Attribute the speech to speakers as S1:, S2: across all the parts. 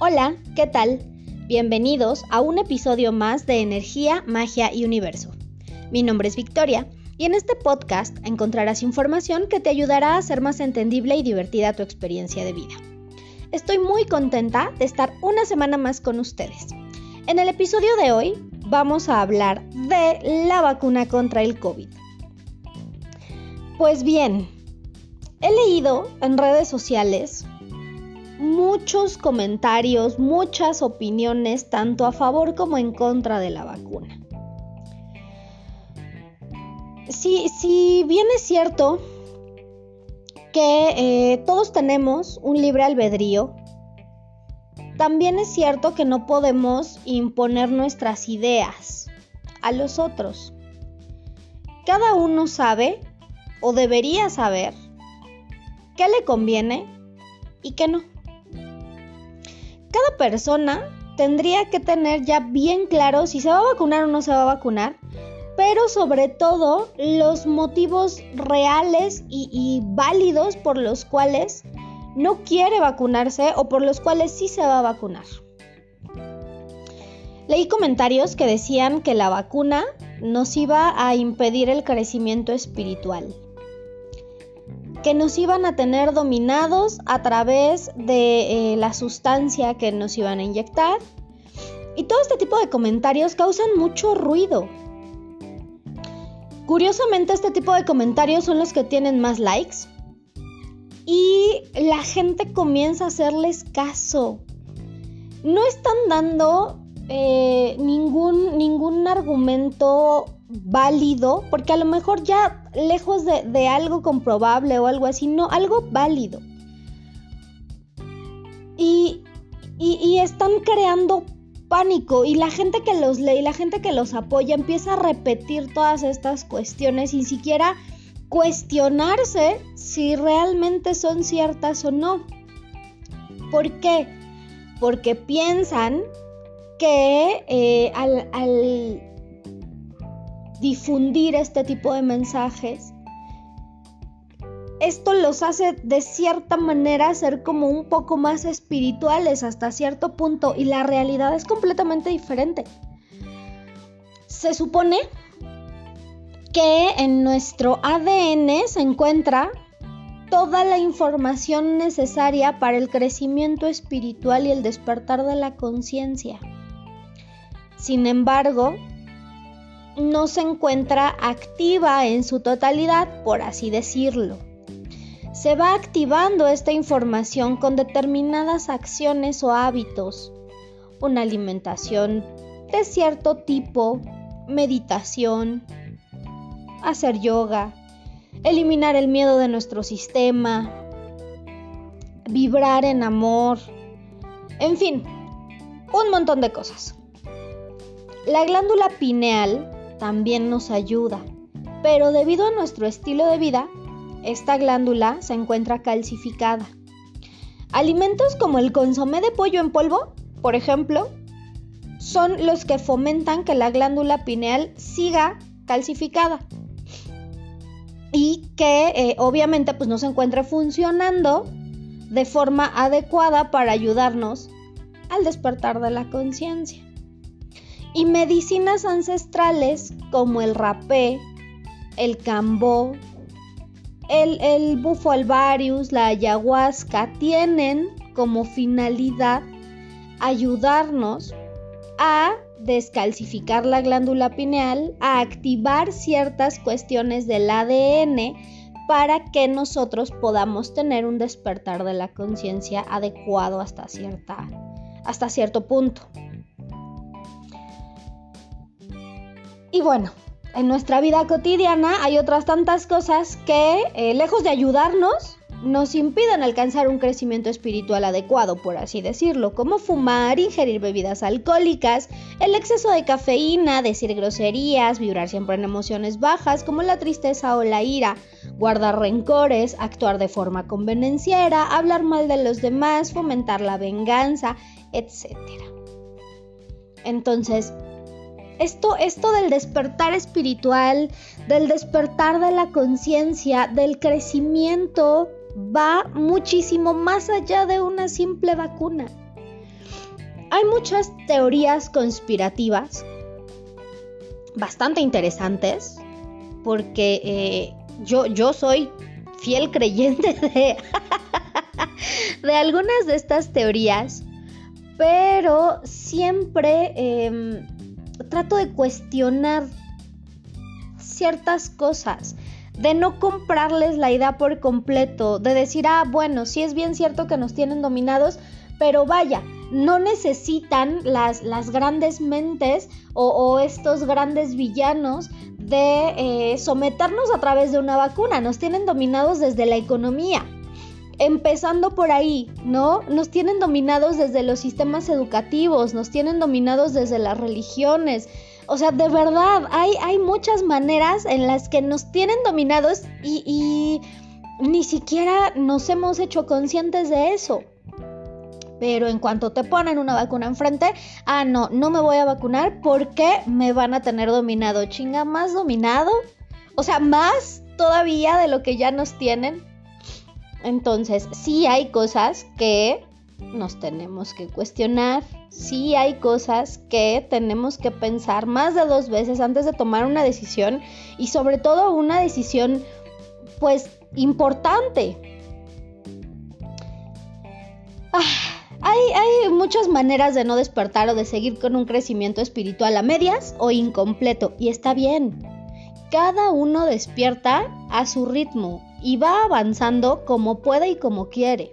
S1: Hola, ¿qué tal? Bienvenidos a un episodio más de Energía, Magia y Universo. Mi nombre es Victoria y en este podcast encontrarás información que te ayudará a hacer más entendible y divertida tu experiencia de vida. Estoy muy contenta de estar una semana más con ustedes. En el episodio de hoy vamos a hablar de la vacuna contra el COVID. Pues bien, he leído en redes sociales muchos comentarios, muchas opiniones, tanto a favor como en contra de la vacuna. Si, si bien es cierto que eh, todos tenemos un libre albedrío, también es cierto que no podemos imponer nuestras ideas a los otros. Cada uno sabe o debería saber qué le conviene y qué no cada persona tendría que tener ya bien claro si se va a vacunar o no se va a vacunar, pero sobre todo los motivos reales y, válidos por los cuales no quiere vacunarse o por los cuales sí se va a vacunar. Leí comentarios que decían que la vacuna nos iba a impedir el crecimiento espiritual que nos iban a tener dominados a través de eh, la sustancia que nos iban a inyectar. Y todo este tipo de comentarios causan mucho ruido. Curiosamente este tipo de comentarios son los que tienen más likes. Y la gente comienza a hacerles caso. No están dando eh, ningún, ningún argumento válido, porque a lo mejor ya lejos de, algo comprobable o algo así, no, algo válido. Y, y, están creando pánico y la gente que los lee y la gente que los apoya empieza a repetir todas estas cuestiones sin siquiera cuestionarse si realmente son ciertas o no. ¿Por qué? Porque piensan que eh, al, difundir este tipo de mensajes, esto los hace de cierta manera ser como un poco más espirituales hasta cierto punto y la realidad es completamente diferente. Se supone que en nuestro ADN se encuentra toda la información necesaria para el crecimiento espiritual y el despertar de la conciencia. Sin embargo, no se encuentra activa en su totalidad, por así decirlo. Se va activando esta información con determinadas acciones o hábitos, una alimentación de cierto tipo, meditación, hacer yoga, eliminar el miedo de nuestro sistema, vibrar en amor, en fin, un montón de cosas. La glándula pineal también nos ayuda, pero debido a nuestro estilo de vida, esta glándula se encuentra calcificada. Alimentos como el consomé de pollo en polvo, por ejemplo, son los que fomentan que la glándula pineal siga calcificada y que eh, obviamente pues no se encuentre funcionando de forma adecuada para ayudarnos al despertar de la conciencia y medicinas ancestrales como el rapé, el cambó, el, el bufo alvarius, la ayahuasca, tienen como finalidad ayudarnos a descalcificar la glándula pineal, a activar ciertas cuestiones del ADN para que nosotros podamos tener un despertar de la conciencia adecuado hasta, cierta, hasta cierto punto. Y bueno, en nuestra vida cotidiana hay otras tantas cosas que, eh, lejos de ayudarnos, nos impiden alcanzar un crecimiento espiritual adecuado, por así decirlo, como fumar, ingerir bebidas alcohólicas, el exceso de cafeína, decir groserías, vibrar siempre en emociones bajas como la tristeza o la ira, guardar rencores, actuar de forma convenenciera, hablar mal de los demás, fomentar la venganza, etc. Entonces, esto, esto del despertar espiritual, del despertar de la conciencia, del crecimiento, va muchísimo más allá de una simple vacuna. hay muchas teorías conspirativas bastante interesantes porque eh, yo, yo soy fiel creyente de, de algunas de estas teorías, pero siempre em, trato de cuestionar ciertas cosas, de no comprarles la idea por completo, de decir, ah, bueno, sí es bien cierto que nos tienen dominados, pero vaya, no necesitan las, las grandes mentes o, estos grandes villanos de eh, someternos a través de una vacuna, nos tienen dominados desde la economía. Empezando por ahí, ¿no? Nos tienen dominados desde los sistemas educativos, nos tienen dominados desde las religiones, o sea, de verdad, hay, hay muchas maneras en las que nos tienen dominados y, y ni siquiera nos hemos hecho conscientes de eso. Pero en cuanto te ponen una vacuna enfrente, ah, no, no me voy a vacunar porque me van a tener dominado. Chinga, más dominado. O sea, más todavía de lo que ya nos tienen. Entonces, sí hay cosas que nos tenemos que cuestionar. Sí hay cosas que tenemos que pensar más de dos veces antes de tomar una decisión y sobre todo una decisión pues importante. Ah, hay, hay, muchas maneras de no despertar o de seguir con un crecimiento espiritual a medias o incompleto y está bien. Cada uno despierta a su ritmo y va avanzando como puede y como quiere.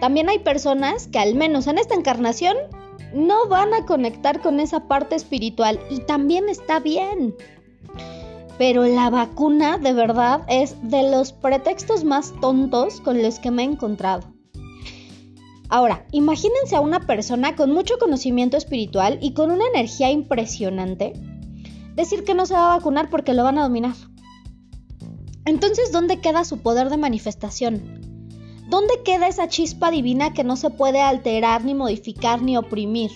S1: También hay personas que al menos en esta encarnación no van a conectar con esa parte espiritual y también está bien. Pero la vacuna de verdad es de los pretextos más tontos con los que me he encontrado. Ahora, imagínense a una persona con mucho conocimiento espiritual y con una energía impresionante decir que no se va a vacunar porque lo van a dominar. Entonces, ¿dónde queda su poder de manifestación? ¿Dónde queda esa chispa divina que no se puede alterar, ni modificar, ni oprimir?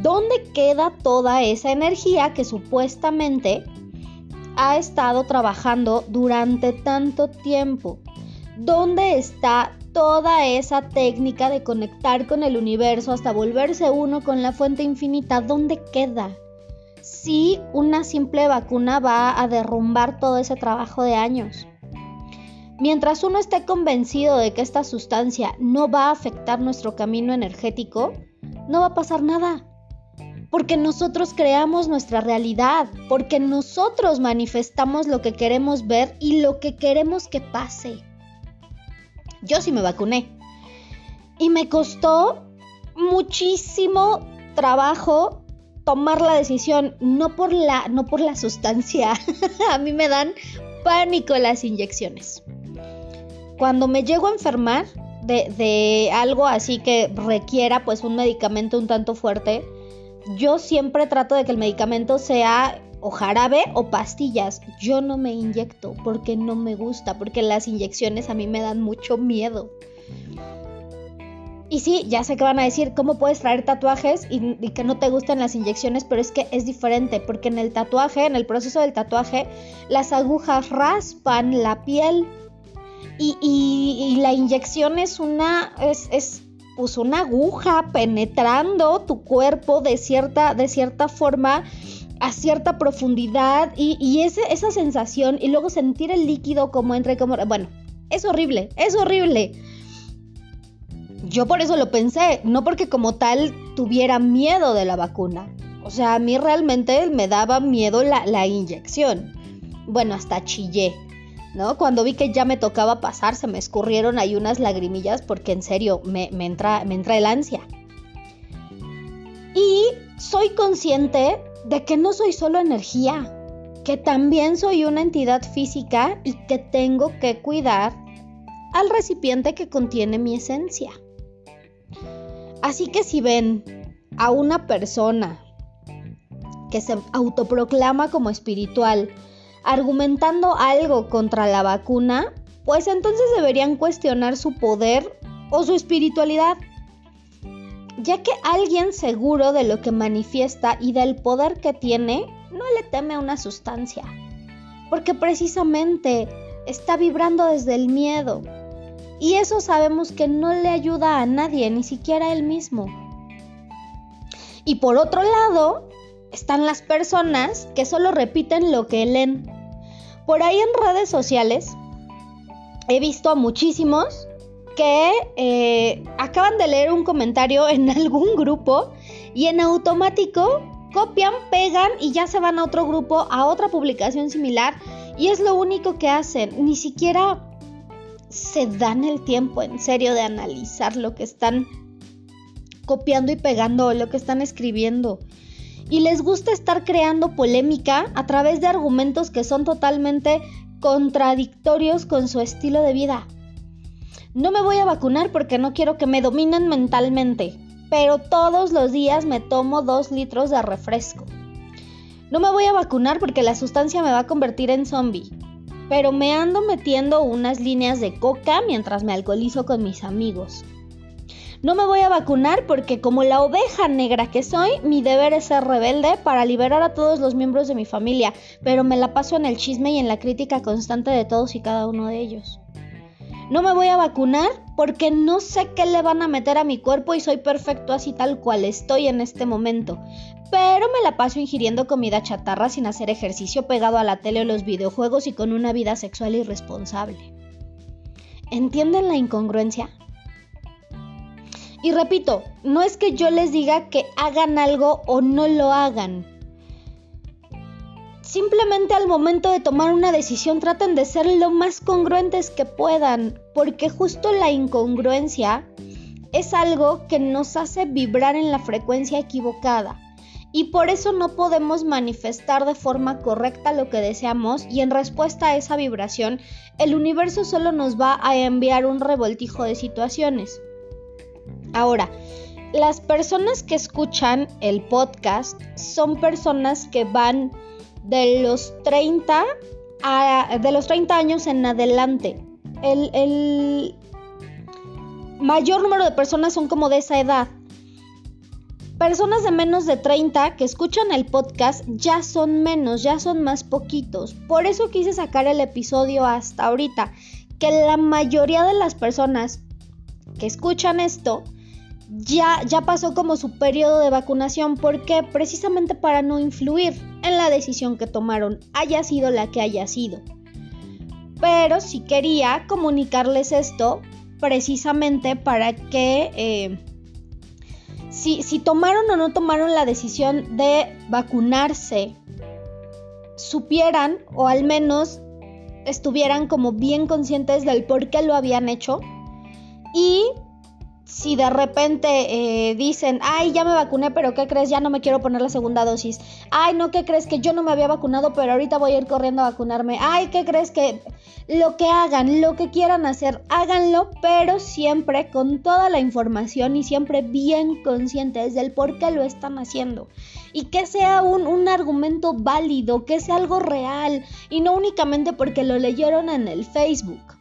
S1: ¿Dónde queda toda esa energía que supuestamente ha estado trabajando durante tanto tiempo? ¿Dónde está toda esa técnica de conectar con el universo hasta volverse uno con la fuente infinita? ¿Dónde queda? Si una simple vacuna va a derrumbar todo ese trabajo de años. Mientras uno esté convencido de que esta sustancia no va a afectar nuestro camino energético, no va a pasar nada. Porque nosotros creamos nuestra realidad, porque nosotros manifestamos lo que queremos ver y lo que queremos que pase. Yo sí me vacuné. Y me costó muchísimo trabajo tomar la decisión, no por la, no por la sustancia. a mí me dan pánico las inyecciones. Cuando me llego a enfermar de, algo así que requiera pues un medicamento un tanto fuerte, yo siempre trato de que el medicamento sea o jarabe o pastillas. Yo no me inyecto porque no me gusta, porque las inyecciones a mí me dan mucho miedo. Y sí, ya sé que van a decir, ¿cómo puedes traer tatuajes y, y, que no te gusten las inyecciones? Pero es que es diferente, porque en el tatuaje, en el proceso del tatuaje, las agujas raspan la piel y, la inyección es una, es, es pues una aguja penetrando tu cuerpo de cierta, de cierta forma a cierta profundidad y, y esa sensación y luego sentir el líquido como entra y como... Bueno, es horrible, es horrible. Yo por eso lo pensé, no porque como tal tuviera miedo de la vacuna. O sea, a mí realmente me daba miedo la, inyección. Bueno, hasta chillé. ¿no? Cuando vi que ya me tocaba pasar, se me escurrieron ahí unas lagrimillas porque en serio me, entra, me entra el ansia. Y soy consciente de que no soy solo energía, que también soy una entidad física y que tengo que cuidar al recipiente que contiene mi esencia. Así que si ven a una persona que se autoproclama como espiritual, argumentando algo contra la vacuna, pues entonces deberían cuestionar su poder o su espiritualidad, ya que alguien seguro de lo que manifiesta y del poder que tiene no le teme a una sustancia, porque precisamente está vibrando desde el miedo, y eso sabemos que no le ayuda a nadie, ni siquiera a él mismo. Y por otro lado, están las personas que solo repiten lo que leen. Por ahí en redes sociales he visto a muchísimos que eh, acaban de leer un comentario en algún grupo y en automático copian, pegan y ya se van a otro grupo, a otra publicación similar y es lo único que hacen. Ni siquiera se dan el tiempo en serio de analizar lo que están copiando y pegando, lo que están escribiendo. Y les gusta estar creando polémica a través de argumentos que son totalmente contradictorios con su estilo de vida. No me voy a vacunar porque no quiero que me dominen mentalmente, pero todos los días me tomo dos litros de refresco. No me voy a vacunar porque la sustancia me va a convertir en zombie, pero me ando metiendo unas líneas de coca mientras me alcoholizo con mis amigos. No me voy a vacunar porque como la oveja negra que soy, mi deber es ser rebelde para liberar a todos los miembros de mi familia, pero me la paso en el chisme y en la crítica constante de todos y cada uno de ellos. No me voy a vacunar porque no sé qué le van a meter a mi cuerpo y soy perfecto así tal cual estoy en este momento. Pero me la paso ingiriendo comida chatarra sin hacer ejercicio pegado a la tele o los videojuegos y con una vida sexual irresponsable. ¿Entienden la incongruencia? Y repito, no es que yo les diga que hagan algo o no lo hagan. Simplemente al momento de tomar una decisión traten de ser lo más congruentes que puedan, porque justo la incongruencia es algo que nos hace vibrar en la frecuencia equivocada. Y por eso no podemos manifestar de forma correcta lo que deseamos y en respuesta a esa vibración el universo solo nos va a enviar un revoltijo de situaciones. Ahora, las personas que escuchan el podcast son personas que van de los 30 a, de los 30 años en adelante. El, el mayor número de personas son como de esa edad. Personas de menos de 30 que escuchan el podcast ya son menos, ya son más poquitos. Por eso quise sacar el episodio hasta ahorita. Que la mayoría de las personas que escuchan esto ya, ya pasó como su periodo de vacunación. porque Precisamente para no influir en la decisión que tomaron, haya sido la que haya sido. Pero sí quería comunicarles esto precisamente para que eh, si, si tomaron o no tomaron la decisión de vacunarse, supieran o al menos estuvieran como bien conscientes del por qué lo habían hecho y si de repente eh, dicen, ay, ya me vacuné, pero ¿qué crees? Ya no me quiero poner la segunda dosis. Ay, no, ¿qué crees? Que yo no me había vacunado, pero ahorita voy a ir corriendo a vacunarme. Ay, ¿qué crees? Que lo que hagan, lo que quieran hacer, háganlo, pero siempre con toda la información y siempre bien conscientes del por qué lo están haciendo. Y que sea un, un argumento válido, que sea algo real y no únicamente porque lo leyeron en el Facebook.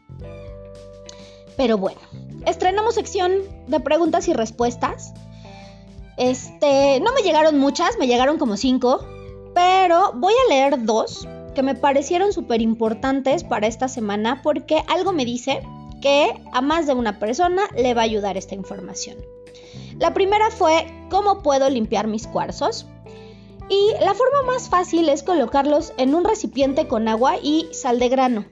S1: Pero bueno, estrenamos sección de preguntas y respuestas. Este, no me llegaron muchas, me llegaron como cinco, pero voy a leer dos que me parecieron súper importantes para esta semana porque algo me dice que a más de una persona le va a ayudar esta información. La primera fue cómo puedo limpiar mis cuarzos. Y la forma más fácil es colocarlos en un recipiente con agua y sal de grano.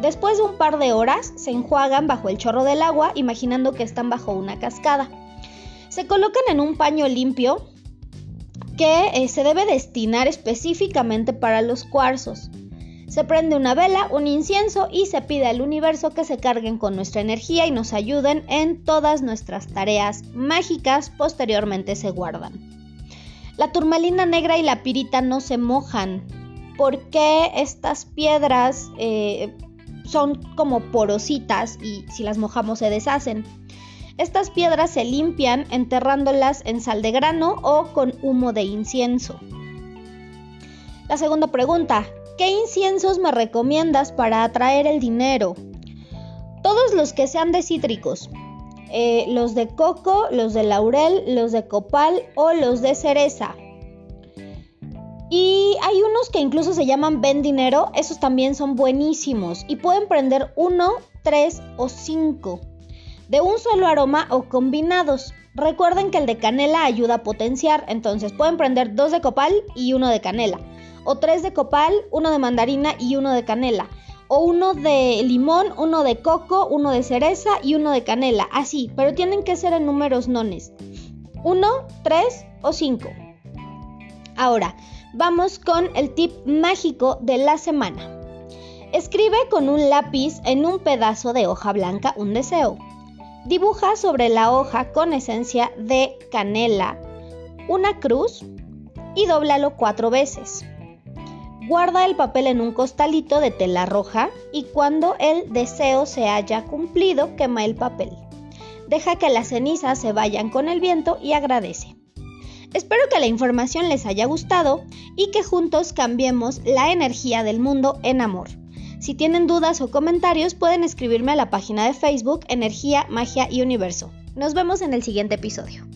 S1: Después de un par de horas se enjuagan bajo el chorro del agua imaginando que están bajo una cascada. Se colocan en un paño limpio que eh, se debe destinar específicamente para los cuarzos. Se prende una vela, un incienso y se pide al universo que se carguen con nuestra energía y nos ayuden en todas nuestras tareas mágicas. Posteriormente se guardan. La turmalina negra y la pirita no se mojan porque estas piedras eh, son como porositas y si las mojamos se deshacen. Estas piedras se limpian enterrándolas en sal de grano o con humo de incienso. La segunda pregunta, ¿qué inciensos me recomiendas para atraer el dinero? Todos los que sean de cítricos, eh, los de coco, los de laurel, los de copal o los de cereza. Y hay unos que incluso se llaman ven dinero, esos también son buenísimos y pueden prender uno, tres o cinco de un solo aroma o combinados. Recuerden que el de canela ayuda a potenciar, entonces pueden prender dos de copal y uno de canela, o tres de copal, uno de mandarina y uno de canela, o uno de limón, uno de coco, uno de cereza y uno de canela, así, pero tienen que ser en números nones. Uno, tres o cinco. Ahora, vamos con el tip mágico de la semana. Escribe con un lápiz en un pedazo de hoja blanca un deseo. Dibuja sobre la hoja con esencia de canela una cruz y dóblalo cuatro veces. Guarda el papel en un costalito de tela roja y cuando el deseo se haya cumplido, quema el papel. Deja que las cenizas se vayan con el viento y agradece. Espero que la información les haya gustado y que juntos cambiemos la energía del mundo en amor. Si tienen dudas o comentarios pueden escribirme a la página de Facebook Energía, Magia y Universo. Nos vemos en el siguiente episodio.